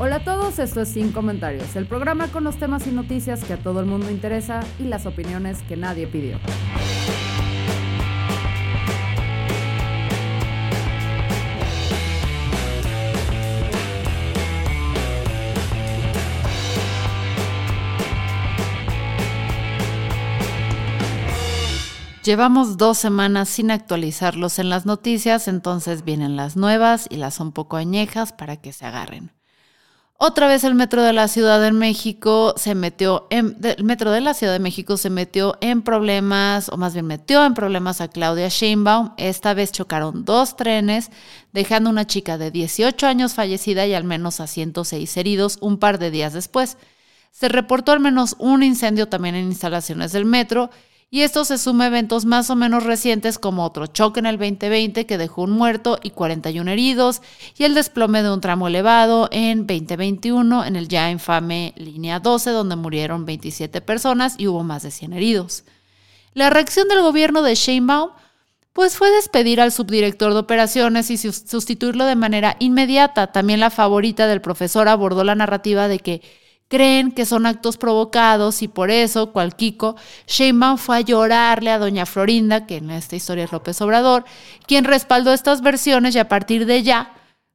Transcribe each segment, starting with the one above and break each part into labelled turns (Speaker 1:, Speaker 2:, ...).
Speaker 1: Hola a todos, esto es Sin Comentarios, el programa con los temas y noticias que a todo el mundo interesa y las opiniones que nadie pidió. Llevamos dos semanas sin actualizarlos en las noticias, entonces vienen las nuevas y las un poco añejas para que se agarren. Otra vez el metro de la Ciudad de México se metió en, el metro de la Ciudad de México se metió en problemas, o más bien metió en problemas a Claudia Sheinbaum. Esta vez chocaron dos trenes, dejando una chica de 18 años fallecida y al menos a 106 heridos un par de días después. Se reportó al menos un incendio también en instalaciones del metro y esto se suma a eventos más o menos recientes como otro choque en el 2020 que dejó un muerto y 41 heridos y el desplome de un tramo elevado en 2021 en el ya infame línea 12 donde murieron 27 personas y hubo más de 100 heridos. La reacción del gobierno de Sheinbaum pues fue despedir al subdirector de operaciones y sustituirlo de manera inmediata. También la favorita del profesor abordó la narrativa de que creen que son actos provocados y por eso, cual Kiko, Sheinbaum fue a llorarle a doña Florinda, que en esta historia es López Obrador, quien respaldó estas versiones y a partir de ya,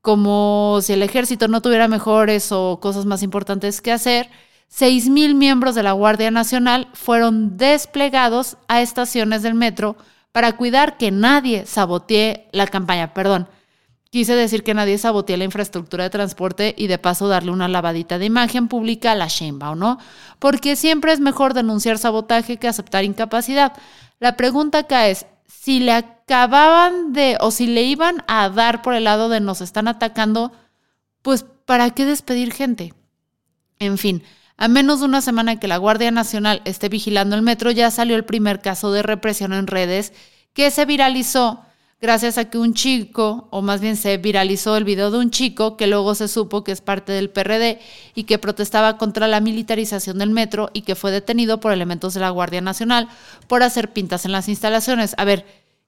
Speaker 1: como si el ejército no tuviera mejores o cosas más importantes que hacer, seis mil miembros de la Guardia Nacional fueron desplegados a estaciones del metro para cuidar que nadie sabotee la campaña, perdón, Quise decir que nadie sabotee la infraestructura de transporte y de paso darle una lavadita de imagen pública a la ¿o ¿no? Porque siempre es mejor denunciar sabotaje que aceptar incapacidad. La pregunta acá es, si le acababan de, o si le iban a dar por el lado de nos están atacando, pues ¿para qué despedir gente? En fin, a menos de una semana que la Guardia Nacional esté vigilando el metro, ya salió el primer caso de represión en redes que se viralizó gracias a que un chico, o más bien se viralizó el video de un chico que luego se supo que es parte del PRD y que protestaba contra la militarización del metro y que fue detenido por elementos de la Guardia Nacional por hacer pintas en las instalaciones. A ver,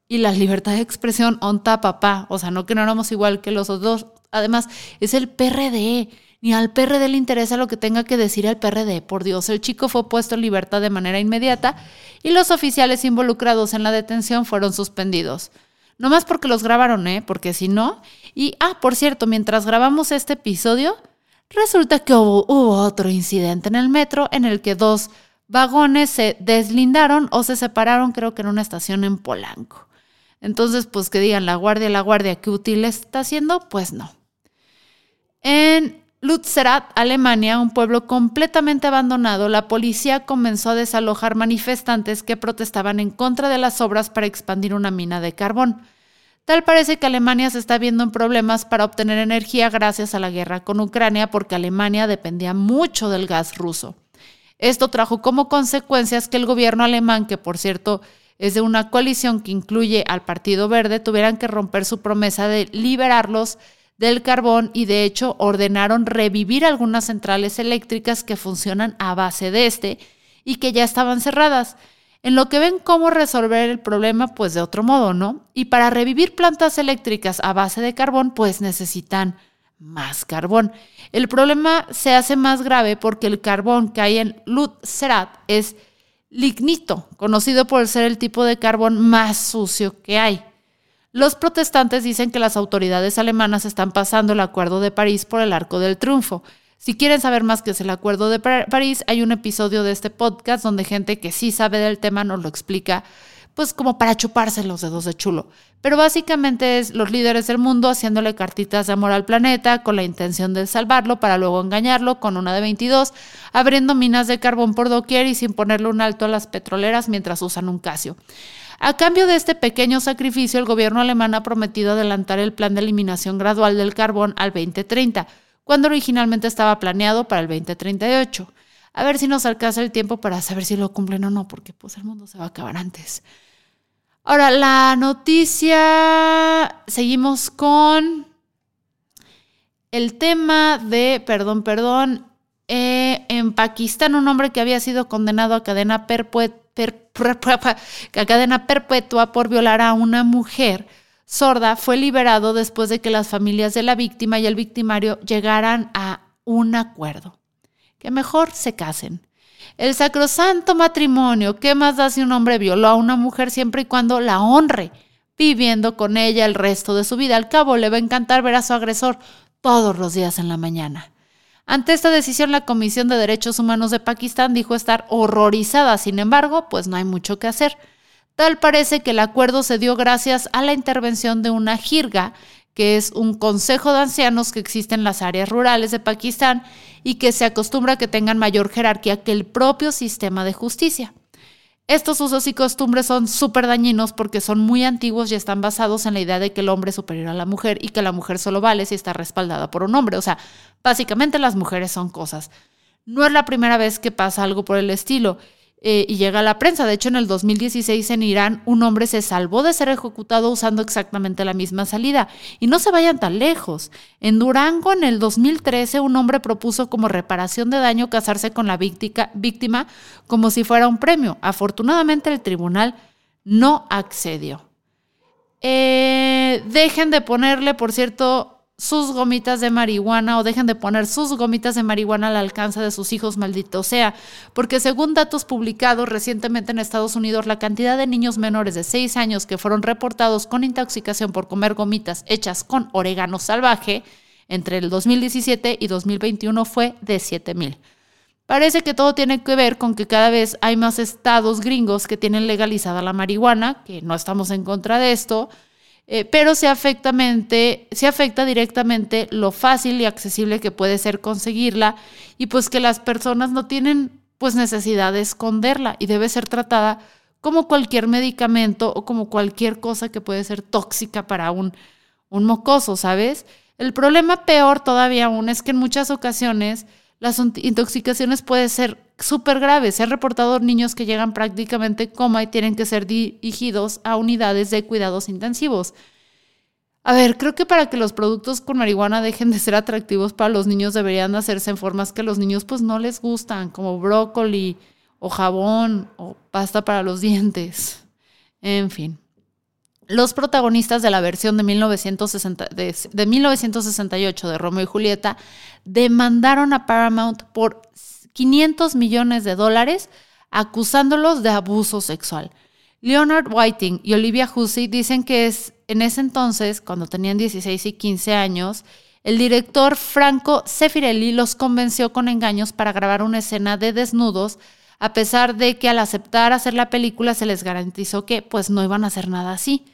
Speaker 1: y la libertad de expresión, onta papá, o sea, no que no éramos igual que los otros. Además, es el PRD. Ni al PRD le interesa lo que tenga que decir el PRD. Por Dios, el chico fue puesto en libertad de manera inmediata y los oficiales involucrados en la detención fueron suspendidos. No más porque los grabaron, ¿eh? Porque si no. Y, ah, por cierto, mientras grabamos este episodio, resulta que hubo, otro incidente en el metro en el que dos vagones se deslindaron o se separaron, creo que en una estación en Polanco. Entonces, pues que digan la guardia, la guardia, ¿qué útil está haciendo? Pues no. En Lutzerat, Alemania, un pueblo completamente abandonado, la policía comenzó a desalojar manifestantes que protestaban en contra de las obras para expandir una mina de carbón. Tal parece que Alemania se está viendo en problemas para obtener energía gracias a la guerra con Ucrania porque Alemania dependía mucho del gas ruso. Esto trajo como consecuencias que el gobierno alemán, que por cierto es de una coalición que incluye al Partido Verde, tuvieran que romper su promesa de liberarlos del carbón y de hecho ordenaron revivir algunas centrales eléctricas que funcionan a base de este y que ya estaban cerradas. En lo que ven cómo resolver el problema, pues de otro modo, ¿no? Y para revivir plantas eléctricas a base de carbón, pues necesitan más carbón. El problema se hace más grave porque el carbón que hay en Lutzerat es lignito, conocido por ser el tipo de carbón más sucio que hay. Los protestantes dicen que las autoridades alemanas están pasando el Acuerdo de París por el arco del triunfo. Si quieren saber más qué es el Acuerdo de París, hay un episodio de este podcast donde gente que sí sabe del tema nos lo explica, pues como para chuparse los dedos de chulo. Pero básicamente es los líderes del mundo haciéndole cartitas de amor al planeta con la intención de salvarlo para luego engañarlo con una de 22, abriendo minas de carbón por doquier y sin ponerle un alto a las petroleras mientras usan un Casio. A cambio de este pequeño sacrificio, el gobierno alemán ha prometido adelantar el plan de eliminación gradual del carbón al 2030, cuando originalmente estaba planeado para el 2038. A ver si nos alcanza el tiempo para saber si lo cumplen o no, porque pues el mundo se va a acabar antes. Ahora, la noticia, seguimos con el tema de, perdón, perdón, eh, en Pakistán un hombre que había sido condenado a cadena, a cadena perpetua por violar a una mujer sorda fue liberado después de que las familias de la víctima y el victimario llegaran a un acuerdo, que mejor se casen. El sacrosanto matrimonio, ¿qué más da si un hombre violó a una mujer siempre y cuando la honre, viviendo con ella el resto de su vida? Al cabo le va a encantar ver a su agresor todos los días en la mañana. Ante esta decisión, la Comisión de Derechos Humanos de Pakistán dijo estar horrorizada, sin embargo, pues no hay mucho que hacer. Tal parece que el acuerdo se dio gracias a la intervención de una jirga que es un consejo de ancianos que existe en las áreas rurales de Pakistán y que se acostumbra a que tengan mayor jerarquía que el propio sistema de justicia. Estos usos y costumbres son súper dañinos porque son muy antiguos y están basados en la idea de que el hombre es superior a la mujer y que la mujer solo vale si está respaldada por un hombre. O sea, básicamente las mujeres son cosas. No es la primera vez que pasa algo por el estilo. Eh, y llega a la prensa. De hecho, en el 2016 en Irán un hombre se salvó de ser ejecutado usando exactamente la misma salida. Y no se vayan tan lejos. En Durango, en el 2013, un hombre propuso como reparación de daño casarse con la víctima como si fuera un premio. Afortunadamente el tribunal no accedió. Eh, dejen de ponerle, por cierto, sus gomitas de marihuana o dejen de poner sus gomitas de marihuana al alcance de sus hijos, maldito sea, porque según datos publicados recientemente en Estados Unidos, la cantidad de niños menores de 6 años que fueron reportados con intoxicación por comer gomitas hechas con orégano salvaje entre el 2017 y 2021 fue de 7000. Parece que todo tiene que ver con que cada vez hay más estados gringos que tienen legalizada la marihuana, que no estamos en contra de esto, eh, pero se, afecta directamente lo fácil y accesible que puede ser conseguirla y pues que las personas no tienen pues necesidad de esconderla y debe ser tratada como cualquier medicamento o como cualquier cosa que puede ser tóxica para un, un mocoso, ¿sabes? El problema peor todavía aún es que en muchas ocasiones las intoxicaciones pueden ser súper graves. Se han reportado niños que llegan prácticamente coma y tienen que ser dirigidos a unidades de cuidados intensivos. A ver, creo que para que los productos con marihuana dejen de ser atractivos para los niños deberían hacerse en formas que los niños pues no les gustan, como brócoli o jabón o pasta para los dientes. En fin. Los protagonistas de la versión de, 1960, de, 1968 de Romeo y Julieta demandaron a Paramount por 500 millones de dólares acusándolos de abuso sexual. Leonard Whiting y Olivia Hussey dicen que es en ese entonces, cuando tenían 16 y 15 años, el director Franco Sefirelli los convenció con engaños para grabar una escena de desnudos, a pesar de que al aceptar hacer la película se les garantizó que pues no iban a hacer nada así.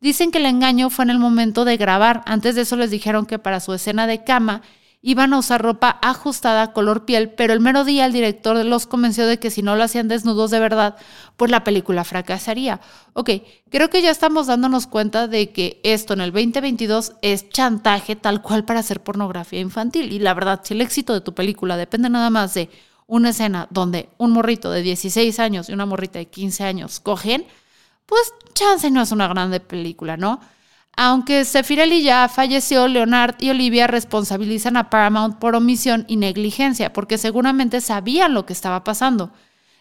Speaker 1: Dicen que el engaño fue en el momento de grabar. Antes de eso les dijeron que para su escena de cama iban a usar ropa ajustada color piel, pero el mero día el director los convenció de que si no lo hacían desnudos de verdad, pues la película fracasaría. Ok, creo que ya estamos dándonos cuenta de que esto en el 2022 es chantaje tal cual para hacer pornografía infantil. Y la verdad, si el éxito de tu película depende nada más de una escena donde un morrito de 16 años y una morrita de 15 años cogen, pues chance no es una grande película, ¿no? Aunque Sefirelli ya falleció, Leonard y Olivia responsabilizan a Paramount por omisión y negligencia, porque seguramente sabían lo que estaba pasando.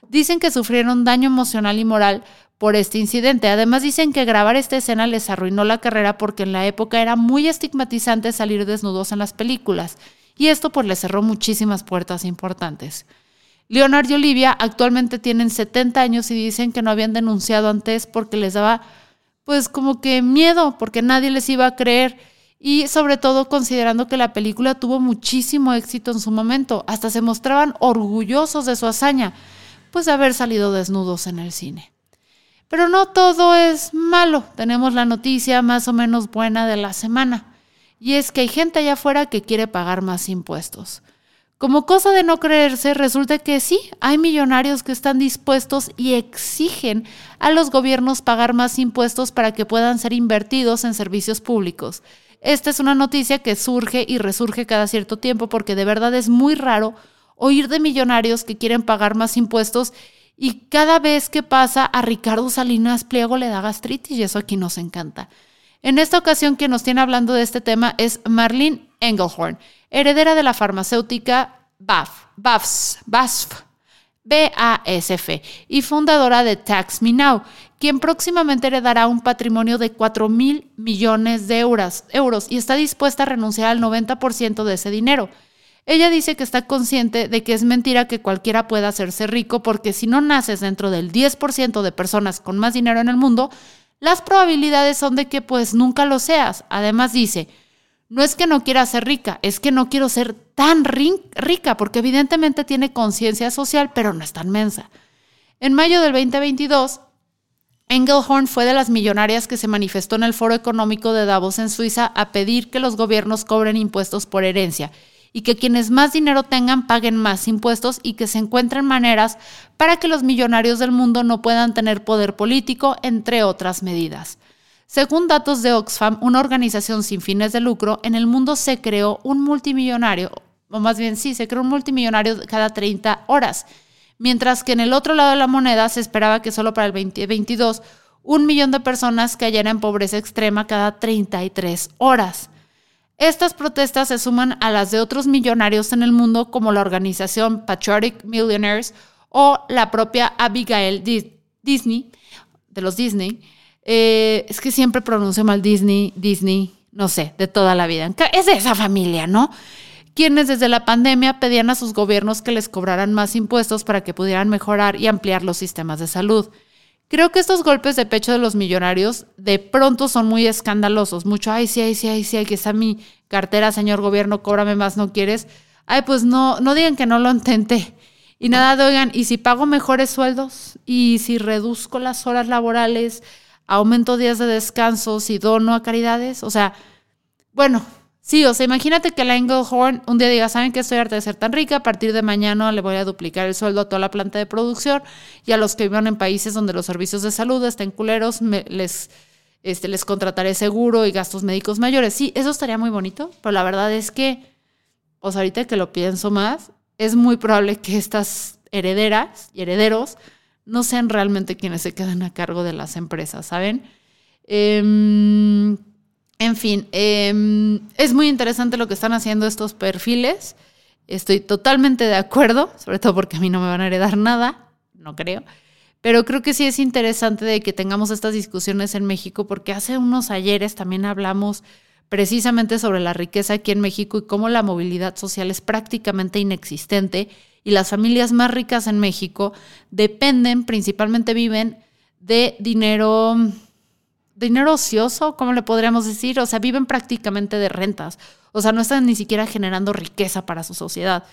Speaker 1: Dicen que sufrieron daño emocional y moral por este incidente. Además dicen que grabar esta escena les arruinó la carrera porque en la época era muy estigmatizante salir desnudos en las películas, y esto pues les cerró muchísimas puertas importantes. Leonard y Olivia actualmente tienen 70 años y dicen que no habían denunciado antes porque les daba pues como que miedo, porque nadie les iba a creer y sobre todo considerando que la película tuvo muchísimo éxito en su momento, hasta se mostraban orgullosos de su hazaña, pues de haber salido desnudos en el cine. Pero no todo es malo, tenemos la noticia más o menos buena de la semana, y es que hay gente allá afuera que quiere pagar más impuestos. Como cosa de no creerse, resulta que sí, hay millonarios que están dispuestos y exigen a los gobiernos pagar más impuestos para que puedan ser invertidos en servicios públicos. Esta es una noticia que surge y resurge cada cierto tiempo porque de verdad es muy raro oír de millonarios que quieren pagar más impuestos y cada vez que pasa a Ricardo Salinas Pliego le da gastritis y eso aquí nos encanta. En esta ocasión quien nos tiene hablando de este tema es Marlene Engelhorn heredera de la farmacéutica BAF, BASF, y fundadora de Tax Me Now, quien próximamente heredará un patrimonio de 4 mil millones de euros, euros y está dispuesta a renunciar al 90% de ese dinero. Ella dice que está consciente de que es mentira que cualquiera pueda hacerse rico porque si no naces dentro del 10% de personas con más dinero en el mundo, las probabilidades son de que pues nunca lo seas. Además dice, no es que no quiera ser rica, es que no quiero ser tan rica, porque evidentemente tiene conciencia social, pero no es tan mensa. En mayo del 2022, Engelhorn fue de las millonarias que se manifestó en el Foro Económico de Davos en Suiza a pedir que los gobiernos cobren impuestos por herencia y que quienes más dinero tengan paguen más impuestos y que se encuentren maneras para que los millonarios del mundo no puedan tener poder político, entre otras medidas. Según datos de Oxfam, una organización sin fines de lucro, en el mundo se creó un multimillonario, o más bien sí, se creó un multimillonario cada 30 horas, mientras que en el otro lado de la moneda se esperaba que solo para el 2022 un millón de personas cayeran en pobreza extrema cada 33 horas. Estas protestas se suman a las de otros millonarios en el mundo como la organización Patriotic Millionaires o la propia Abigail Disney, de los Disney, eh, es que siempre pronuncio mal Disney, Disney, no sé, de toda la vida. Es de esa familia, ¿no? Quienes desde la pandemia pedían a sus gobiernos que les cobraran más impuestos para que pudieran mejorar y ampliar los sistemas de salud. Creo que estos golpes de pecho de los millonarios de pronto son muy escandalosos. Mucho, ay, sí, ay, sí, ay, sí, aquí está mi cartera, señor gobierno, cóbrame más, ¿no quieres? Ay, pues no, no digan que no lo intenté. Y nada, de, oigan, ¿y si pago mejores sueldos? ¿Y si reduzco las horas laborales? aumento días de descanso, si dono a caridades. O sea, bueno, sí, o sea, imagínate que la Engelhorn un día diga, ¿saben que estoy harta de ser tan rica? A partir de mañana le voy a duplicar el sueldo a toda la planta de producción y a los que vivan en países donde los servicios de salud estén culeros, les, este, les contrataré seguro y gastos médicos mayores. Sí, eso estaría muy bonito, pero la verdad es que, pues ahorita que lo pienso más, es muy probable que estas herederas y herederos no sean realmente quienes se quedan a cargo de las empresas, ¿saben? Em, en fin, em, es muy interesante lo que están haciendo estos perfiles. Estoy totalmente de acuerdo, sobre todo porque a mí no me van a heredar nada, no creo. Pero creo que sí es interesante de que tengamos estas discusiones en México, porque hace unos ayeres también hablamos precisamente sobre la riqueza aquí en México y cómo la movilidad social es prácticamente inexistente y las familias más ricas en México dependen, principalmente viven de dinero, dinero ocioso, ¿cómo le podríamos decir? O sea, viven prácticamente de rentas. O sea, no están ni siquiera generando riqueza para su sociedad.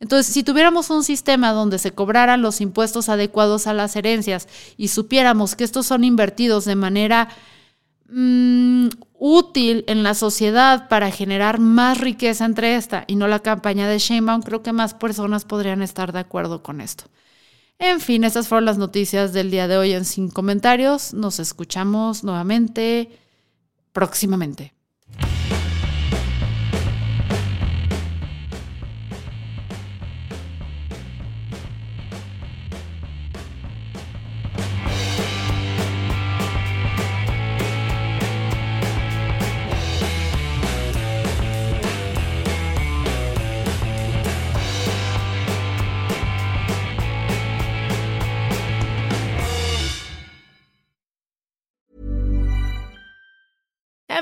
Speaker 1: Entonces, si tuviéramos un sistema donde se cobraran los impuestos adecuados a las herencias y supiéramos que estos son invertidos de manera Mm, útil en la sociedad para generar más riqueza entre esta y no la campaña de Sheinbaum, creo que más personas podrían estar de acuerdo con esto. En fin, estas fueron las noticias del día de hoy en Sin Comentarios. Nos escuchamos nuevamente próximamente.